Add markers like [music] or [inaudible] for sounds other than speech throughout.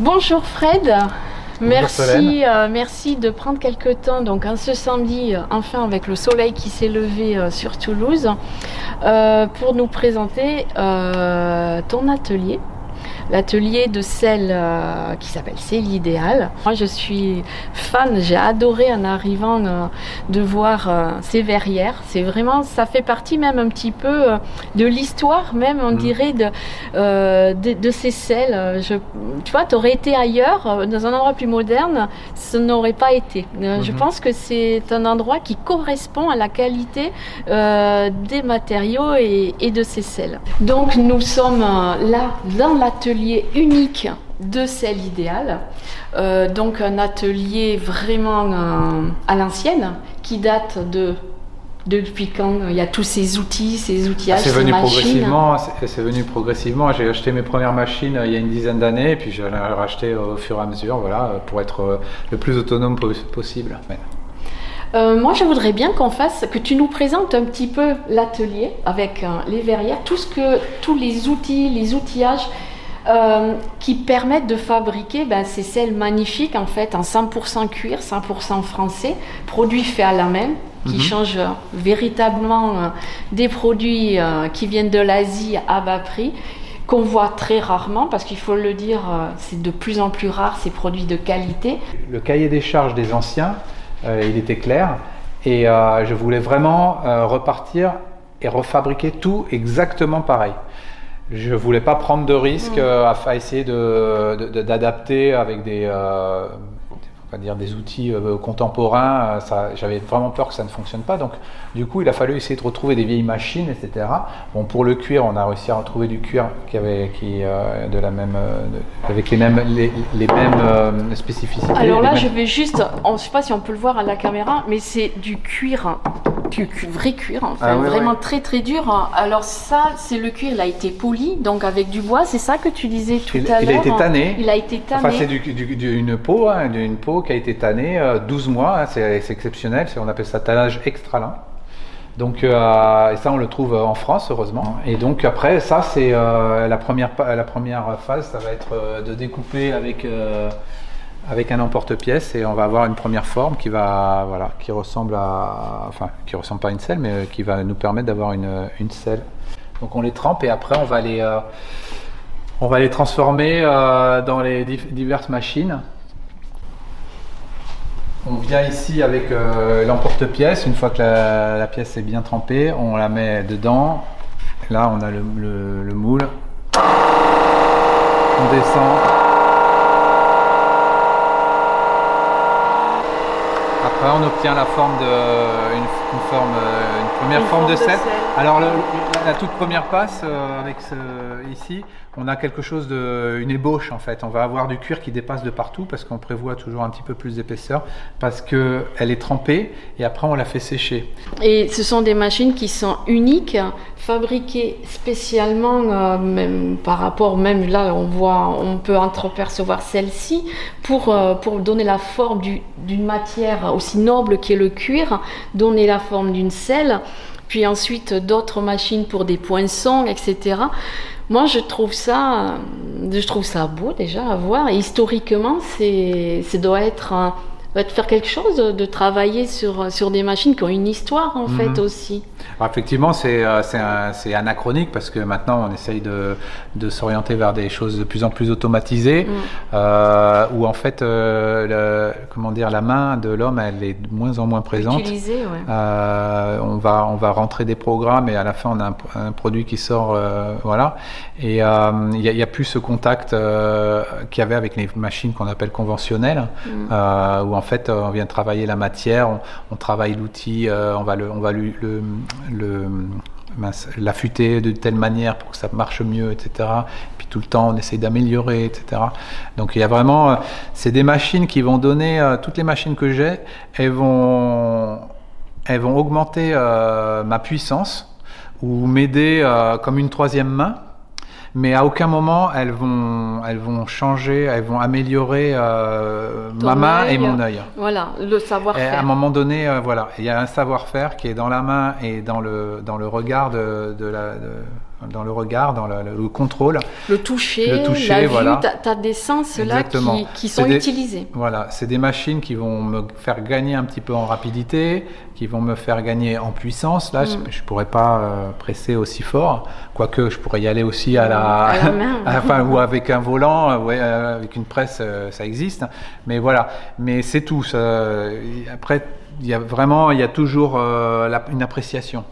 Bonjour Fred. Merci, euh, merci de prendre quelques temps, donc un ce samedi, euh, enfin avec le soleil qui s'est levé euh, sur Toulouse, pour nous présenter ton atelier. L'atelier de sel euh, qui s'appelle C'est l'idéal. Moi je suis fan, j'ai adoré en arrivant euh, de voir euh, ces verrières. C'est vraiment, ça fait partie même un petit peu de l'histoire, même on Mhm. dirait de, de, de ces Je, tu vois, tu aurais été ailleurs, dans un endroit plus moderne, ce n'aurait pas été. Je Mhm. pense que c'est un endroit qui correspond à la qualité des matériaux et, et de ces sels. Donc nous sommes là dans l'atelier unique de sel idéal. Euh, donc un atelier vraiment euh, à l'ancienne qui date de depuis quand il y a tous ces outils, ces outillages, C'est ces venu machines. progressivement. C'est venu progressivement. J'ai acheté mes premières machines euh, il y a une dizaine d'années, et puis je les ai rachetées au fur et à mesure, voilà, euh, pour être euh, le plus autonome po- possible. Ouais. Euh, moi, je voudrais bien qu'on fasse, que tu nous présentes un petit peu l'atelier avec euh, les verrières, tout ce que, tous les outils, les outillages euh, qui permettent de fabriquer ben, ces sels magnifiques en fait en 100% cuir, 100% français, produits faits à la main, qui Mhm. changent euh, véritablement euh, des produits euh, qui viennent de l'Asie à bas prix qu'on voit très rarement parce qu'il faut le dire, c'est de plus en plus rare ces produits de qualité. Le cahier des charges des anciens, euh, il était clair, et euh, je voulais vraiment euh, repartir et refabriquer tout exactement pareil. Je voulais pas prendre de risques Mm. euh, à, à essayer de- de- de- d'adapter avec des, euh, dire des outils euh, contemporains. euh, J'avais vraiment peur que ça ne fonctionne pas. Donc, du coup, il a fallu essayer de retrouver des vieilles machines, etc. Bon, pour le cuir, on a réussi à retrouver du cuir qui avait, qui, de la même, de- avec les mêmes, les, les mêmes spécificités. Alors là, je vais juste, on- je sais pas si on peut le voir à la caméra, mais c'est du cuir, cu- vrai cuir, enfin, Ah vraiment très très dur. hein. Alors ça, c'est le cuir, il a été poli, donc avec du bois, c'est ça que tu disais tout Il, à il l'heure. a été tanné. Il a été tanné. Enfin, c'est du- du- du- une peau, hein, peau qui a été tannée euh, 12 mois. hein, c'est exceptionnel. On appelle ça tannage extra lent. Donc, euh, et ça, on le trouve en France, heureusement. Et donc, après, ça, c'est euh, la, première, la première phase. Ça va être euh, de découper avec, avec un emporte-pièce et on va avoir une première forme qui va, voilà, qui ressemble à, enfin, qui ressemble pas à une selle, mais qui va nous permettre d'avoir une, une selle. Donc, on les trempe et après, on va les, euh, on va les transformer euh, dans les diverses machines. On vient ici avec euh, l'emporte-pièce. Une fois que la, pièce est bien trempée, on la met dedans. Là, on a le- le moule. On descend. Après, on obtient la forme de une, une forme, euh, une première Une forme, forme de de sel. sel. Alors, le- la, la toute première passe euh, avec ce, ici, on a quelque chose de une ébauche en fait. On va avoir du cuir qui dépasse de partout parce qu'on prévoit toujours un petit peu plus d'épaisseur parce que elle est trempée et après on la fait sécher. Et ce sont des machines qui sont uniques, fabriquées spécialement, euh, même par rapport, même là, on voit, on peut entrepercevoir celle-ci pour, euh, pour donner la forme du- d'une matière aussi noble qui est le cuir, donner la forme d'une selle, puis ensuite d'autres machines pour des poinçons, etc. Moi, je trouve ça, euh, je trouve ça beau déjà à voir. Historiquement, c'est, ça doit être, être faire quelque chose de travailler sur, sur des machines qui ont une histoire en Mhm. fait aussi. Alors, effectivement, c'est euh, anachronique parce que maintenant on essaye de, de s'orienter vers des choses de plus en plus automatisées, Mm. euh, où en fait, euh, le- comment dire, la main de l'homme, elle est de moins en moins présente. Utilisé, ouais. Euh, on va on va rentrer des programmes et à la fin on a un, un produit qui sort voilà et il y, a- plus ce contact qu'il y avait avec les machines qu'on appelle conventionnelles Mm. euh, où en fait euh, on vient travailler la matière on, travaille l'outil euh, on va le on va le l'affûter de telle manière pour que ça marche mieux etc puis tout le temps on essaye d'améliorer etc donc il y a vraiment euh, c'est des machines qui vont donner toutes les machines que j'ai elles vont elles vont augmenter ma puissance ou m'aider comme une troisième main, mais à aucun moment elles vont, elles vont changer, elles vont améliorer euh, ma main et mon œil. Voilà, le Et à savoir-faire. un moment donné, euh, voilà, il y a un savoir-faire qui est dans la main et dans le, dans le regard de, de la, de- dans le regard, dans le, le contrôle. Le toucher, Le toucher, la voilà. vue, tu as, des sens là qui, qui sont des- utilisés. Voilà, c'est des machines qui vont me faire gagner un petit peu en rapidité, qui vont me faire gagner en puissance. Là, je Mm. je pourrais pas euh, presser aussi fort, quoique je pourrais y aller aussi à la, À la main. [laughs] enfin, ou avec un volant, euh, ouais, euh, avec une presse, euh, ça existe. Mais voilà, mais c'est tout. ça. Après, il y a vraiment, il y a toujours la- une appréciation.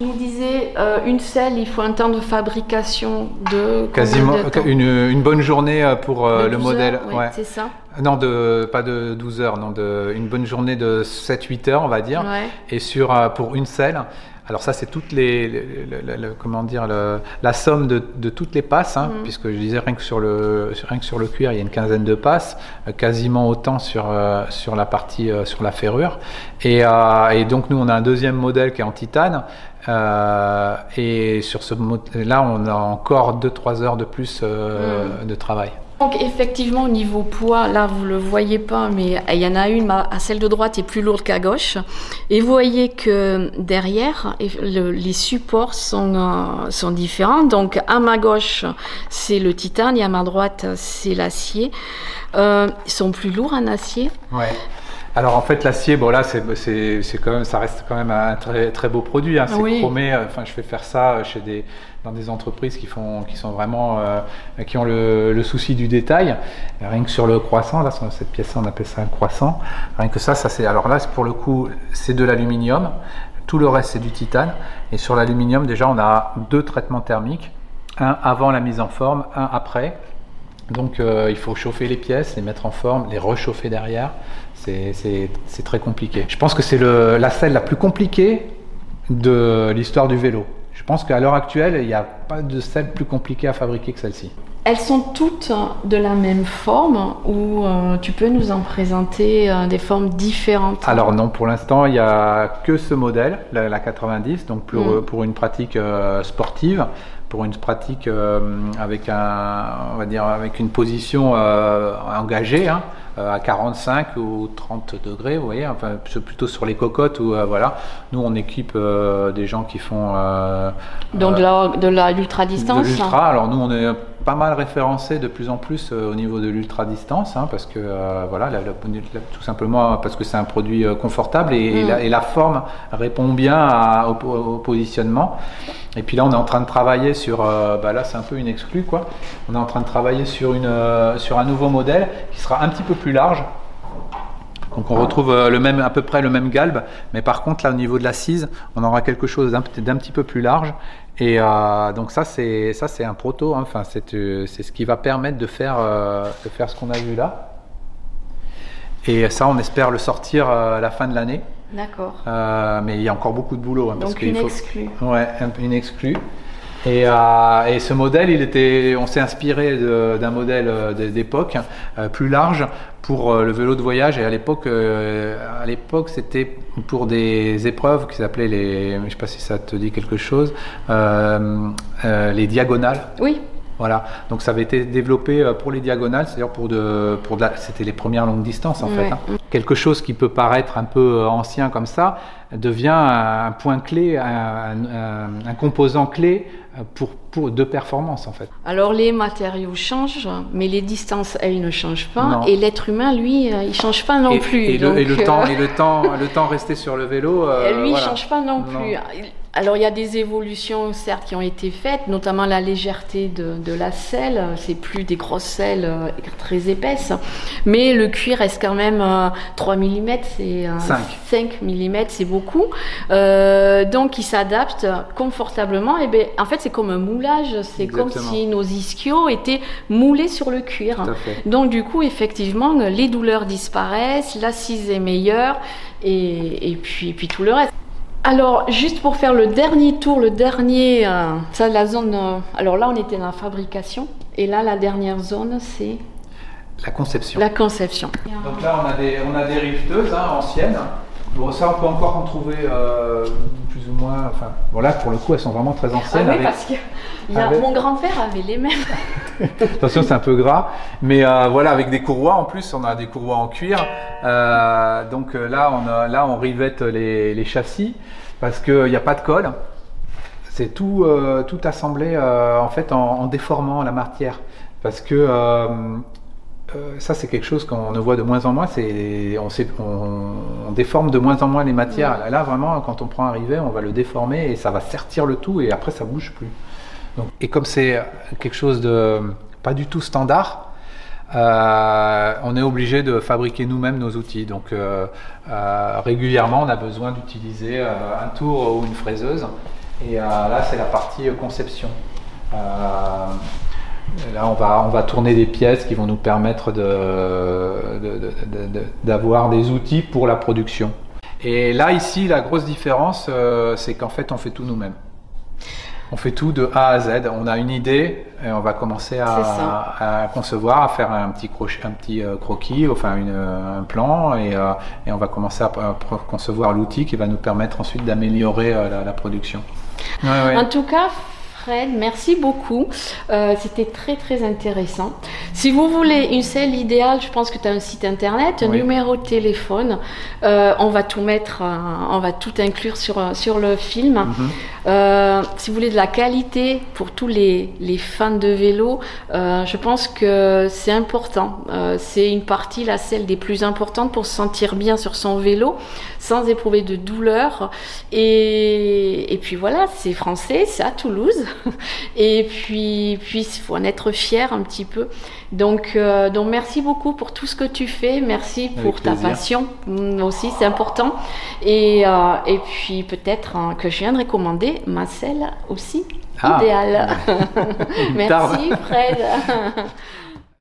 Il nous disait, euh, une selle, il faut un temps de fabrication de Quasiment de une, une bonne journée euh, pour euh, le 12 modèle. heures, ouais, ouais. C'est ça. Non, de, pas de 12 heures, non, de, une bonne journée de 7-8 heures, on va dire. Ouais. Et sur, euh, pour une selle, alors ça, c'est toutes les, le- le- le- le- comment dire, la somme de, de toutes les passes, hein, Mhm. puisque je disais rien que sur le, rien que sur le cuir, il y a une quinzaine de passes, euh, quasiment autant sur, euh, sur la partie, euh, sur la ferrure. Et, et donc, nous, on a un deuxième modèle qui est en titane. et sur ce là, on a encore 2-3 heures de plus euh, de travail. Donc effectivement au niveau poids, là vous le voyez pas, mais il y en a une, à celle de droite est plus lourde qu'à gauche. Et vous voyez que derrière, les supports sont, euh, sont différents. Donc à ma gauche c'est le titane et à ma droite c'est l'acier. Euh, ils sont plus lourds en acier. Ouais. Alors en fait l'acier, bon là c'est c'est c'est quand même ça reste quand même un très très beau produit. Hein. C'est Oui. chromé. euh, Enfin je fais faire ça chez des dans des entreprises qui font qui sont vraiment euh, qui ont le, le souci du détail. Rien que sur le croissant là sur cette pièce on appelle ça un croissant. Rien que ça ça c'est alors là c'est pour le coup c'est de l'aluminium. Tout le reste c'est du titane. Et sur l'aluminium déjà on a deux traitements thermiques. Un avant la mise en forme, un après. Donc euh, il faut chauffer les pièces, les mettre en forme, les réchauffer derrière. C'est- très compliqué. Je pense que c'est la selle la plus compliquée de l'histoire du vélo. Je pense qu'à l'heure actuelle, il n'y a pas de selle plus compliquée à fabriquer que celle-ci. Elles sont toutes de la même forme ou euh, tu peux nous en présenter euh, des formes différentes? Alors non, pour l'instant, il n'y a que ce modèle, la, la 90, donc pour, Mm. pour une pratique euh, sportive, pour une pratique euh, avec un, on va dire, avec une position euh, engagée, hein, euh, à 45 ou 30 degrés, vous voyez, enfin plutôt sur les cocottes ou voilà. Nous, on équipe euh, des gens qui font euh, Donc de l'ultra distance. de l'ultra. Alors nous, on est pas mal référencé de plus en plus euh, au niveau de l'ultra distance, hein, parce que euh, voilà, la- tout simplement parce que c'est un produit euh, confortable et, et Mm. la, et la forme répond bien à- au, au positionnement. Et puis là, on est en train de travailler sur, euh, bah là, c'est un peu une exclue quoi. On est en train de travailler sur une euh, sur un nouveau modèle qui sera un petit peu plus large. Donc on retrouve le même, à peu près le même galbe, mais par contre là au niveau de l'assise, on aura quelque chose d'un petit peu plus large. Et euh, donc ça c'est ça c'est un proto, hein. enfin c'est euh, c'est ce qui va permettre de faire euh, de faire ce qu'on a vu là. Et ça on espère le sortir euh, à la fin de l'année, D'accord. Mais il y a encore beaucoup de boulot. hein, parce Donc une faut- exclue. Ouais, un- une exclue. Et, euh, et ce modèle, il était, on s'est inspiré d'un modèle euh, d'époque euh, plus large pour le vélo de voyage. Et à l'époque, à l'époque, c'était pour des épreuves qui s'appelaient les, je sais pas si ça te dit quelque chose, les diagonales. Oui. Voilà, donc ça avait été développé euh, pour les diagonales, c'est-à-dire pour de, pour de c'était les premières longues distances en Ouais. fait. hein. Quelque chose qui peut paraître un peu euh, ancien comme ça devient un point clé, un, un- un composant clé euh, pour, pour de performance en fait. Alors les matériaux changent, mais les distances, elles, ne changent pas. Non. Et l'être humain, lui, il change pas non et, plus. et le, et le euh, temps, et le temps, le temps resté sur le vélo. euh, [laughs] lui, il voilà. change pas non Non. plus. Alors il y a des évolutions certes qui ont été faites, notamment la légèreté de, de la selle. C'est plus des grosses selles euh, très épaisses, mais le cuir reste quand même euh, 3 mm, c'est euh, Cinq. 5 mm, c'est beaucoup. Euh, donc il s'adapte confortablement. Et ben en fait c'est comme un moulage, c'est comme si nos ischios étaient moulés sur le cuir. Donc du coup, effectivement, les douleurs disparaissent, l'assise est meilleure et, et puis, et puis tout le reste. Alors, juste pour faire le dernier tour, le dernier, euh, ça, la zone. euh, alors là, on était dans la fabrication et là, la dernière zone, c'est La conception. la conception. Donc là, on a des, on a des riveteuses hein, anciennes. Bon, ça, on peut encore en trouver euh, plus ou moins. Enfin, bon, là, pour le coup, elles sont vraiment très Ah anciennes. oui, avec- parce que il y a- avec- mon grand-père avait les mêmes. [laughs] Attention, c'est un peu gras, mais euh, voilà, avec des courroies en plus, on a des courroies en cuir. Euh, donc euh, là, on a, là, on rivette les, les châssis. parce qu'il n'y a pas de colle. C'est tout, euh, tout assemblé en fait en, en, déformant la matière. Parce que ça, c'est quelque chose qu'on ne voit de moins en moins. C'est, on, on, on, déforme de moins en moins les matières. Là, vraiment, quand on prend un rivet, on va le déformer et ça va sertir le tout et après, ça bouge plus. Et comme c'est quelque chose de pas du tout standard, euh, on est obligé de fabriquer nous-mêmes nos outils. Donc euh, euh, régulièrement, on a besoin d'utiliser un tour ou une fraiseuse. Et là, c'est la partie conception. là, on va, on va tourner des pièces qui vont nous permettre d'avoir de, de, des outils pour la production. Et là, ici, la grosse différence, c'est qu'en fait, on fait tout nous-mêmes. On fait tout de A à Z. On a une idée et on va commencer à, à concevoir, à faire un petit, crochet, un petit euh, croquis, enfin une, un plan, et, euh, et, on va commencer à, à concevoir l'outil qui va nous permettre ensuite d'améliorer euh, la, la, production. Ouais, ouais. En tout cas, Fred, merci beaucoup. Euh, C'était très très intéressant. Si vous voulez une selle idéale, je pense que tu as un site internet, un oui. numéro de téléphone. Euh, on va tout mettre, euh, on va tout inclure sur, sur le film. Mm -hmm. si vous voulez de la qualité pour tous les, les fans de vélo, je pense que c'est important. c'est une partie, la selle des plus importantes pour se sentir bien sur son vélo, sans éprouver de douleur. Et, et puis voilà, c'est français, c'est à Toulouse. [laughs] Et puis, puis, il faut en être fier un petit peu. Donc, euh, donc, merci beaucoup pour tout ce que tu fais. Merci pour ta passion mm, aussi, c'est important. Et, euh, et puis, peut-être hein, que je viendrai commander ma selle aussi Ah. idéale. [laughs] [laughs] merci. Fred.